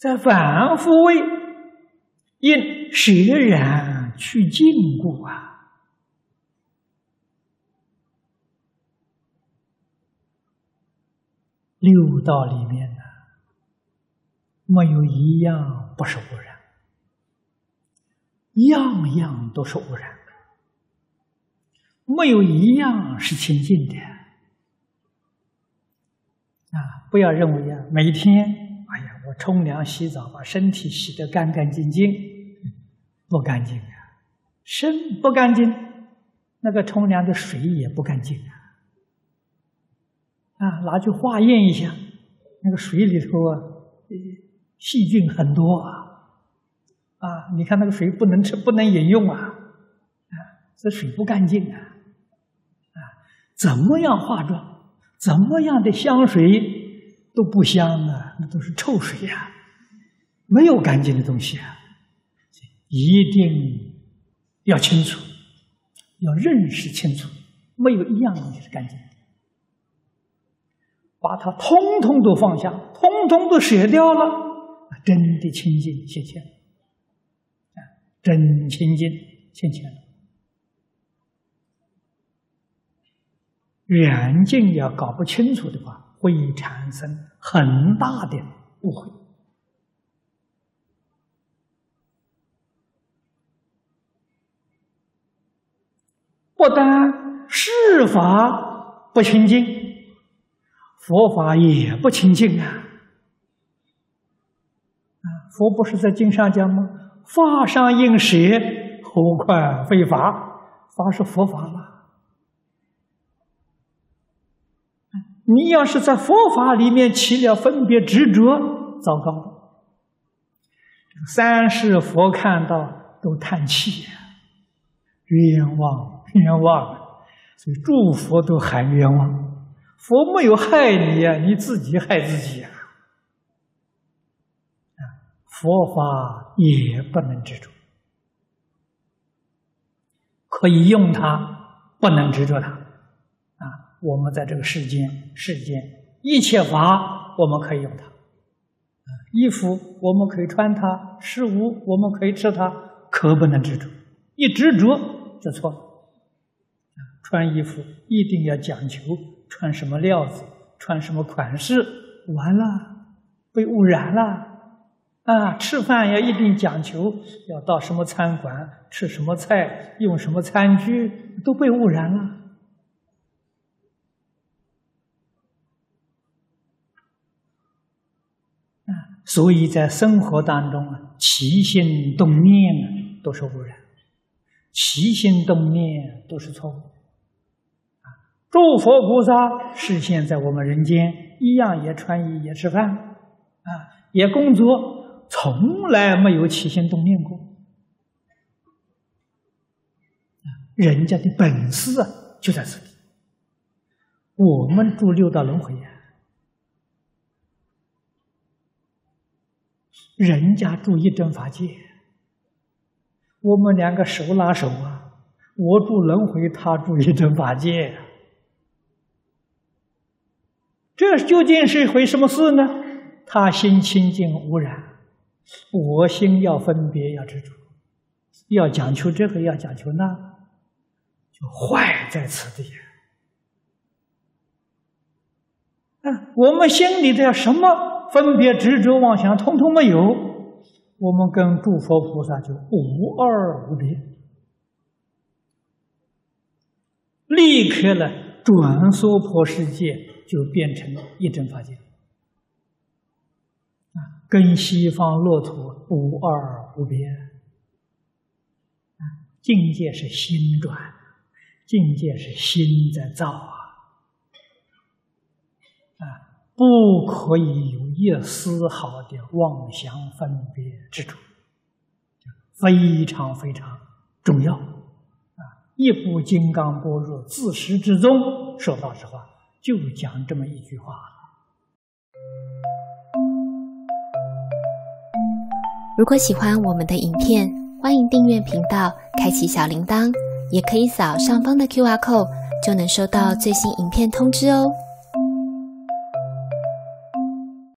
在反复位，因舍然去尽故啊，六道里面呢，没有一样不是污染，样样都是污染，没有一样是清净的啊！不要认为啊，每天。冲凉洗澡，把身体洗得干干净净，不干净啊！身不干净，那个冲凉的水也不干净啊！啊，拿去化验一下，那个水里头啊，细菌很多啊！啊，你看那个水不能吃，不能饮用啊！啊，这水不干净啊！啊，怎么样化妆，怎么样的香水？都不香啊，那都是臭水呀，没有干净的东西啊，一定要清楚，要认识清楚，没有一样东西是干净的，把它通通都放下，通通都舍掉了，真的清净现前，啊，真清净现前，远近要搞不清楚的话。会产生很大的误会，不但世法不清净，佛法也不清净啊！佛不是在经上讲吗？法上应舍，何况非法？法是佛法吗？你要是在佛法里面起了分别执着，糟糕。三世佛看到都叹气，冤枉冤枉！所以诸佛都喊冤枉。佛没有害你呀，你自己害自己。啊，佛法也不能执着，可以用它，不能执着它。我们在这个世间，世间一切法，我们可以用它。衣服我们可以穿它，食物我们可以吃它，可不能执着。一执着就错了。穿衣服一定要讲究穿什么料子，穿什么款式，完了被污染了。啊，吃饭要一定讲究，要到什么餐馆吃什么菜，用什么餐具，都被污染了。所以在生活当中啊，起心动念啊都是污染，起心动念都是错误。啊，诸佛菩萨视现在我们人间，一样也穿衣也吃饭，啊，也工作，从来没有起心动念过。人家的本事啊就在这里。我们住六道轮回呀。人家住一真法界，我们两个手拉手啊！我住轮回，他住一真法界，这究竟是一回什么事呢？他心清净无染，我心要分别要执着，要讲求这个，要讲求那，就坏在此地。啊，我们心里的什么？分别执着妄想，通通没有，我们跟诸佛菩萨就无二无别，立刻呢转娑婆世界就变成一真法界，啊，跟西方乐土无二无别，啊，境界是心转，境界是心在造啊，啊。不可以有一丝毫的妄想分别之处，非常非常重要啊！一部《金刚般若》自始至终说老实话，就讲这么一句话。如果喜欢我们的影片，欢迎订阅频道，开启小铃铛，也可以扫上方的 Q R code，就能收到最新影片通知哦。